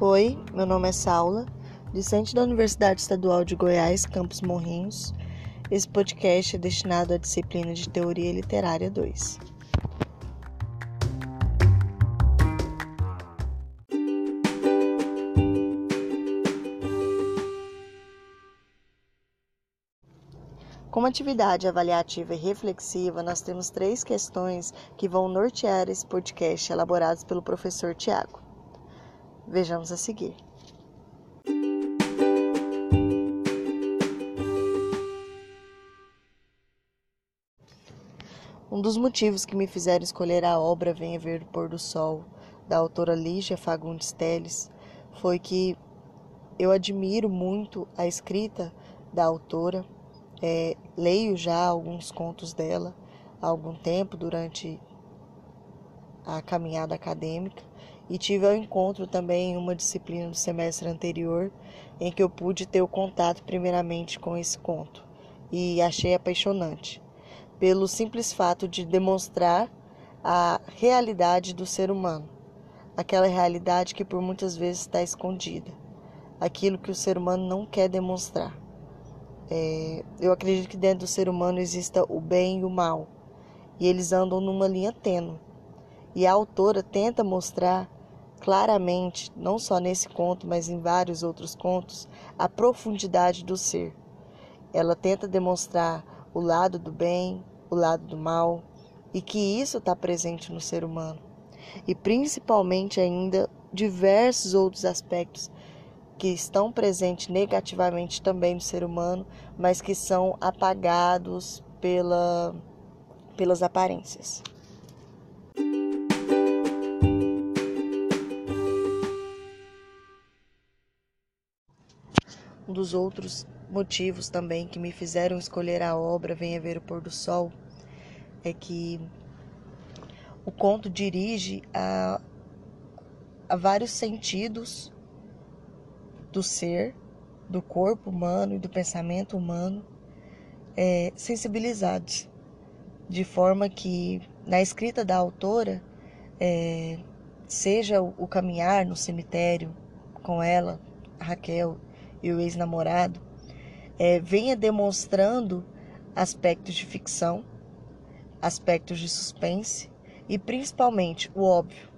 Oi, meu nome é Saula, discente da Universidade Estadual de Goiás, Campus Morrinhos. Esse podcast é destinado à disciplina de Teoria Literária 2. Como atividade avaliativa e reflexiva, nós temos três questões que vão nortear esse podcast elaborados pelo professor Tiago. Vejamos a seguir. Um dos motivos que me fizeram escolher a obra Venha Ver o Pôr do Sol, da autora Lígia Fagundes Teles, foi que eu admiro muito a escrita da autora, é, leio já alguns contos dela há algum tempo durante a caminhada acadêmica e tive ao encontro também uma disciplina do semestre anterior em que eu pude ter o contato primeiramente com esse conto e achei apaixonante pelo simples fato de demonstrar a realidade do ser humano, aquela realidade que por muitas vezes está escondida, aquilo que o ser humano não quer demonstrar. É, eu acredito que dentro do ser humano exista o bem e o mal, e eles andam numa linha tênue. E a autora tenta mostrar claramente, não só nesse conto, mas em vários outros contos, a profundidade do ser. Ela tenta demonstrar o lado do bem, o lado do mal, e que isso está presente no ser humano. E principalmente ainda diversos outros aspectos que estão presentes negativamente também no ser humano, mas que são apagados pela, pelas aparências. Um dos outros motivos também que me fizeram escolher a obra Venha Ver o Pôr do Sol é que o conto dirige a, a vários sentidos do ser, do corpo humano e do pensamento humano é, sensibilizados, de forma que na escrita da autora, é, seja o, o caminhar no cemitério com ela, Raquel, e o ex-namorado, é, venha demonstrando aspectos de ficção, aspectos de suspense e principalmente o óbvio.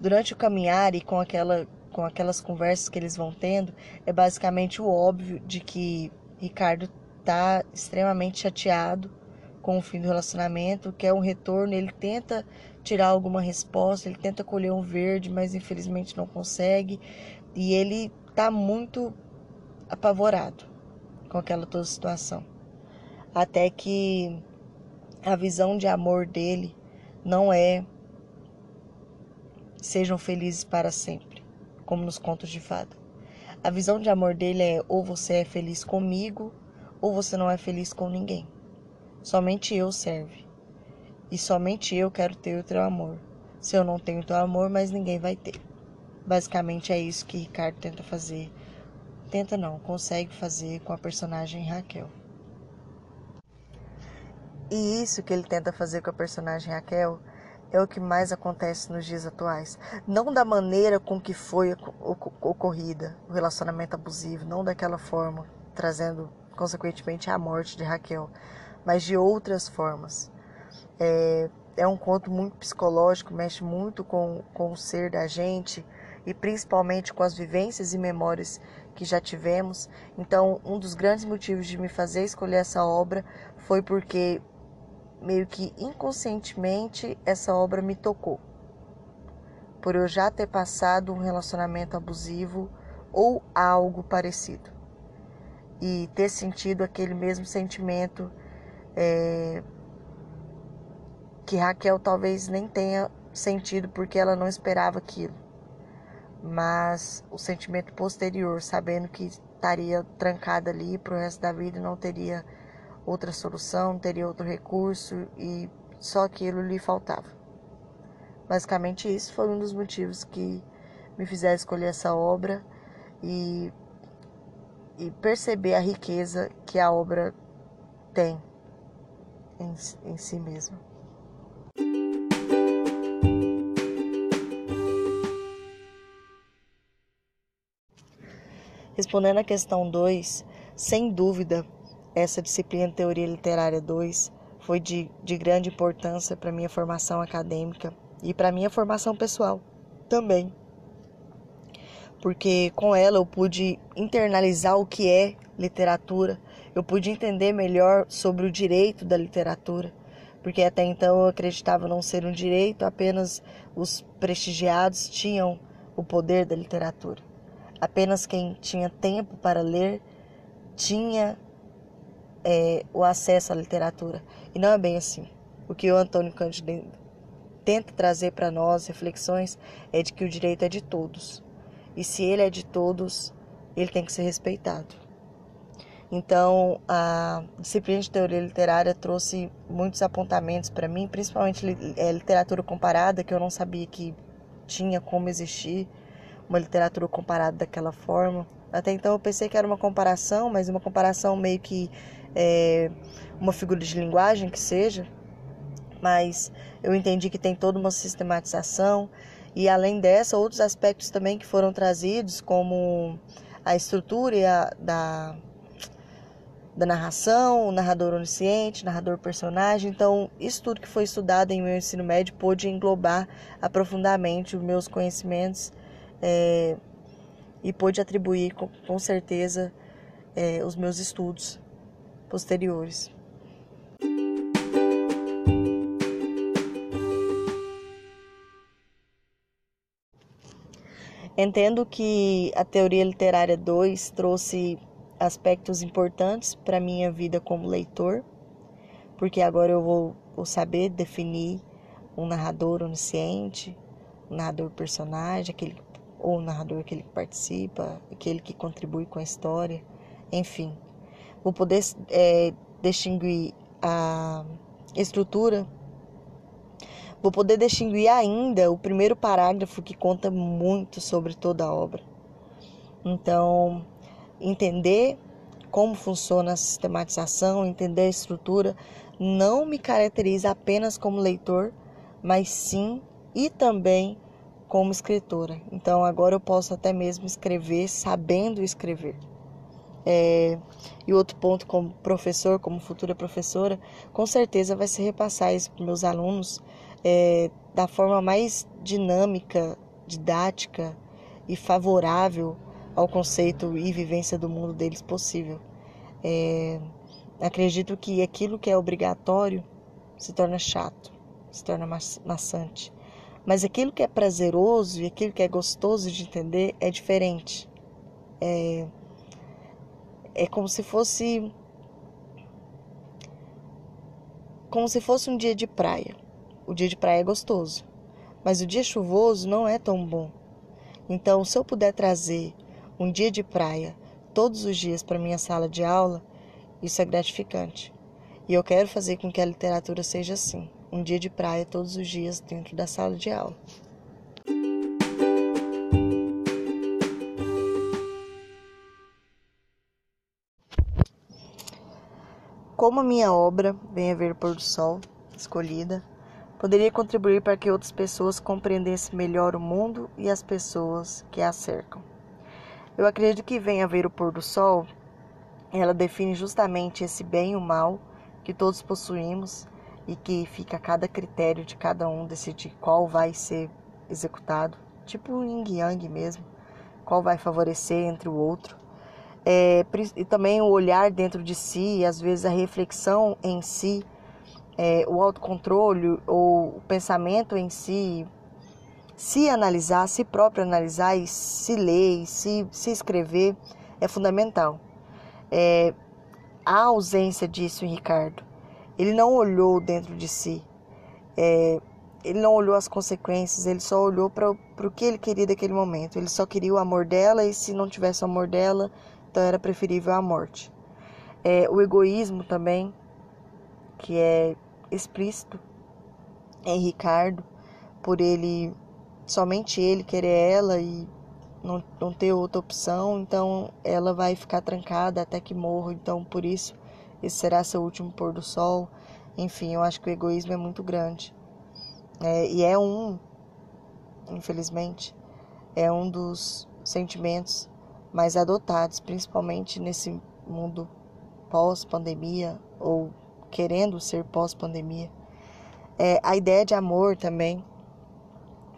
Durante o caminhar e com, aquela, com aquelas conversas que eles vão tendo, é basicamente o óbvio de que Ricardo está extremamente chateado com o fim do relacionamento, quer um retorno, ele tenta tirar alguma resposta, ele tenta colher um verde, mas infelizmente não consegue. E ele está muito apavorado com aquela toda situação. Até que a visão de amor dele não é sejam felizes para sempre, como nos contos de fada. A visão de amor dele é ou você é feliz comigo ou você não é feliz com ninguém. Somente eu serve. E somente eu quero ter o teu amor. Se eu não tenho o teu amor, mais ninguém vai ter. Basicamente é isso que Ricardo tenta fazer. Tenta não, consegue fazer com a personagem Raquel. E isso que ele tenta fazer com a personagem Raquel é o que mais acontece nos dias atuais. Não da maneira com que foi ocorrida o relacionamento abusivo, não daquela forma, trazendo consequentemente a morte de Raquel, mas de outras formas. É, é um conto muito psicológico, mexe muito com, com o ser da gente e principalmente com as vivências e memórias que já tivemos. Então, um dos grandes motivos de me fazer escolher essa obra foi porque meio que inconscientemente essa obra me tocou. Por eu já ter passado um relacionamento abusivo ou algo parecido. E ter sentido aquele mesmo sentimento é, que Raquel talvez nem tenha sentido porque ela não esperava aquilo mas o sentimento posterior, sabendo que estaria trancada ali para o resto da vida não teria outra solução, não teria outro recurso e só aquilo lhe faltava. Basicamente, isso foi um dos motivos que me fizeram escolher essa obra e, e perceber a riqueza que a obra tem em, em si mesma. Respondendo à questão 2, sem dúvida, essa disciplina Teoria Literária 2 foi de, de grande importância para minha formação acadêmica e para minha formação pessoal também. Porque com ela eu pude internalizar o que é literatura, eu pude entender melhor sobre o direito da literatura, porque até então eu acreditava não ser um direito, apenas os prestigiados tinham o poder da literatura. Apenas quem tinha tempo para ler tinha é, o acesso à literatura. E não é bem assim. O que o Antônio Cândido tenta trazer para nós, reflexões, é de que o direito é de todos. E se ele é de todos, ele tem que ser respeitado. Então, a disciplina de teoria literária trouxe muitos apontamentos para mim, principalmente é, literatura comparada, que eu não sabia que tinha como existir uma literatura comparada daquela forma. Até então eu pensei que era uma comparação, mas uma comparação meio que é, uma figura de linguagem que seja, mas eu entendi que tem toda uma sistematização e além dessa outros aspectos também que foram trazidos como a estrutura a, da da narração, o narrador onisciente, narrador personagem. Então, isso tudo que foi estudado em meu ensino médio pôde englobar aprofundadamente os meus conhecimentos é, e pôde atribuir com, com certeza é, os meus estudos posteriores. Entendo que a teoria literária 2 trouxe aspectos importantes para minha vida como leitor, porque agora eu vou, vou saber definir um narrador onisciente, um narrador personagem, aquele ou um narrador que participa, aquele que contribui com a história, enfim vou poder é, distinguir a estrutura, vou poder distinguir ainda o primeiro parágrafo que conta muito sobre toda a obra. Então, entender como funciona a sistematização, entender a estrutura, não me caracteriza apenas como leitor, mas sim e também como escritora. Então agora eu posso até mesmo escrever sabendo escrever. É, e outro ponto, como professor, como futura professora, com certeza vai ser repassar isso para meus alunos é, da forma mais dinâmica, didática e favorável ao conceito e vivência do mundo deles possível. É, acredito que aquilo que é obrigatório se torna chato, se torna maçante. Mas aquilo que é prazeroso e aquilo que é gostoso de entender é diferente. É, é como se fosse como se fosse um dia de praia. O dia de praia é gostoso, mas o dia chuvoso não é tão bom. Então, se eu puder trazer um dia de praia todos os dias para minha sala de aula, isso é gratificante. E eu quero fazer com que a literatura seja assim, um dia de praia todos os dias dentro da sala de aula. como a minha obra, Venha Ver o Pôr do Sol, escolhida, poderia contribuir para que outras pessoas compreendessem melhor o mundo e as pessoas que a cercam. Eu acredito que Venha Ver o Pôr do Sol, ela define justamente esse bem e o mal que todos possuímos e que fica a cada critério de cada um decidir qual vai ser executado, tipo o yin yang mesmo, qual vai favorecer entre o outro é, e também o olhar dentro de si, às vezes a reflexão em si, é, o autocontrole ou o pensamento em si, se analisar, se próprio analisar e se ler, e se, se escrever, é fundamental. É, a ausência disso Ricardo. Ele não olhou dentro de si. É, ele não olhou as consequências, ele só olhou para o que ele queria daquele momento. Ele só queria o amor dela e se não tivesse o amor dela, então era preferível a morte. É, o egoísmo também, que é explícito em Ricardo, por ele, somente ele querer ela e não, não ter outra opção, então ela vai ficar trancada até que morra, então por isso esse será seu último pôr do sol. Enfim, eu acho que o egoísmo é muito grande. É, e é um, infelizmente, é um dos sentimentos mais adotados, principalmente nesse mundo pós-pandemia ou querendo ser pós-pandemia. É, a ideia de amor também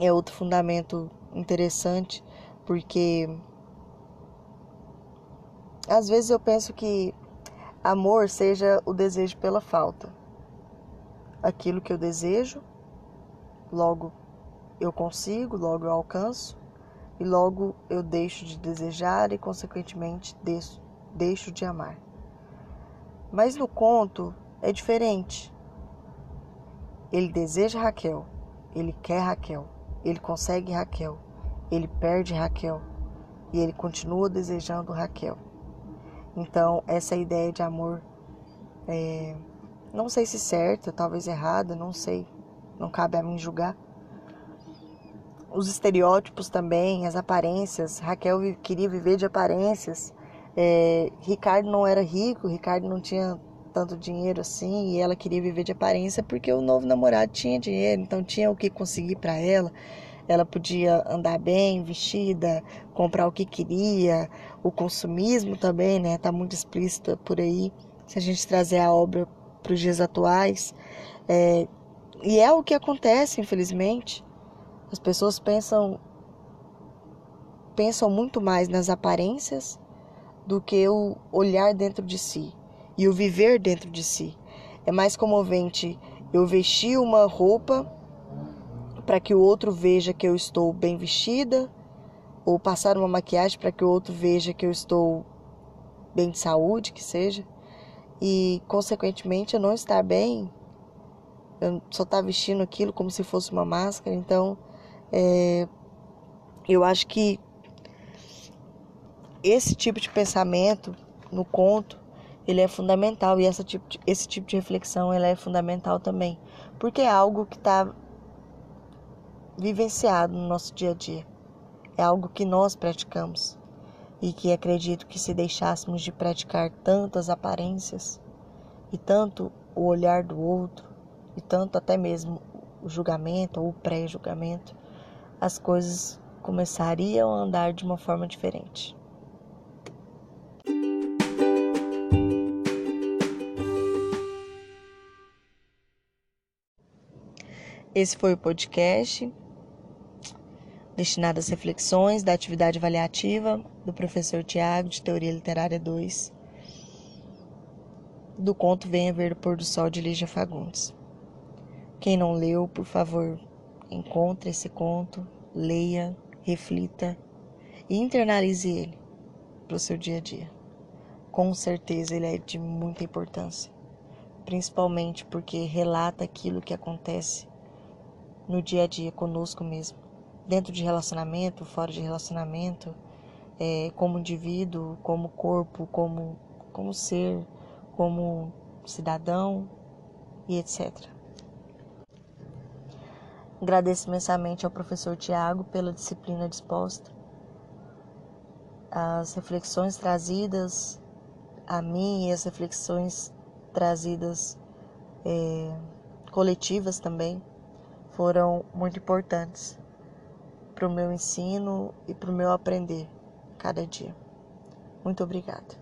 é outro fundamento interessante, porque às vezes eu penso que amor seja o desejo pela falta. Aquilo que eu desejo, logo eu consigo, logo eu alcanço, e logo eu deixo de desejar e, consequentemente, deixo, deixo de amar. Mas no conto é diferente. Ele deseja Raquel, ele quer Raquel, ele consegue Raquel, ele perde Raquel e ele continua desejando Raquel. Então, essa ideia de amor, é, não sei se certa, talvez errada, não sei, não cabe a mim julgar. Os estereótipos também, as aparências. Raquel queria viver de aparências. É, Ricardo não era rico, Ricardo não tinha tanto dinheiro assim e ela queria viver de aparência porque o novo namorado tinha dinheiro, então tinha o que conseguir para ela. Ela podia andar bem, vestida, comprar o que queria. O consumismo também, né? Tá muito explícito por aí. Se a gente trazer a obra para os dias atuais, é, e é o que acontece, infelizmente. As pessoas pensam pensam muito mais nas aparências do que o olhar dentro de si e o viver dentro de si. É mais comovente eu vestir uma roupa para que o outro veja que eu estou bem vestida, ou passar uma maquiagem para que o outro veja que eu estou bem de saúde, que seja, e consequentemente eu não estar bem, eu só estar vestindo aquilo como se fosse uma máscara, então é, eu acho que esse tipo de pensamento no conto ele é fundamental e essa tipo de, esse tipo de reflexão ela é fundamental também, porque é algo que está vivenciado no nosso dia a dia. É algo que nós praticamos e que acredito que se deixássemos de praticar tantas aparências e tanto o olhar do outro e tanto até mesmo o julgamento ou o pré-julgamento, as coisas começariam a andar de uma forma diferente. Esse foi o podcast destinado às reflexões da atividade avaliativa do professor Tiago, de Teoria Literária 2, do conto Venha Ver o Pôr do Sol de Lígia Fagundes. Quem não leu, por favor, encontre esse conto, leia, reflita e internalize ele para o seu dia a dia. Com certeza ele é de muita importância, principalmente porque relata aquilo que acontece no dia a dia conosco mesmo, dentro de relacionamento, fora de relacionamento, é, como indivíduo, como corpo, como, como ser, como cidadão e etc. Agradeço imensamente ao professor Tiago pela disciplina disposta, as reflexões trazidas a mim e as reflexões trazidas é, coletivas também foram muito importantes para o meu ensino e para o meu aprender cada dia. Muito obrigada.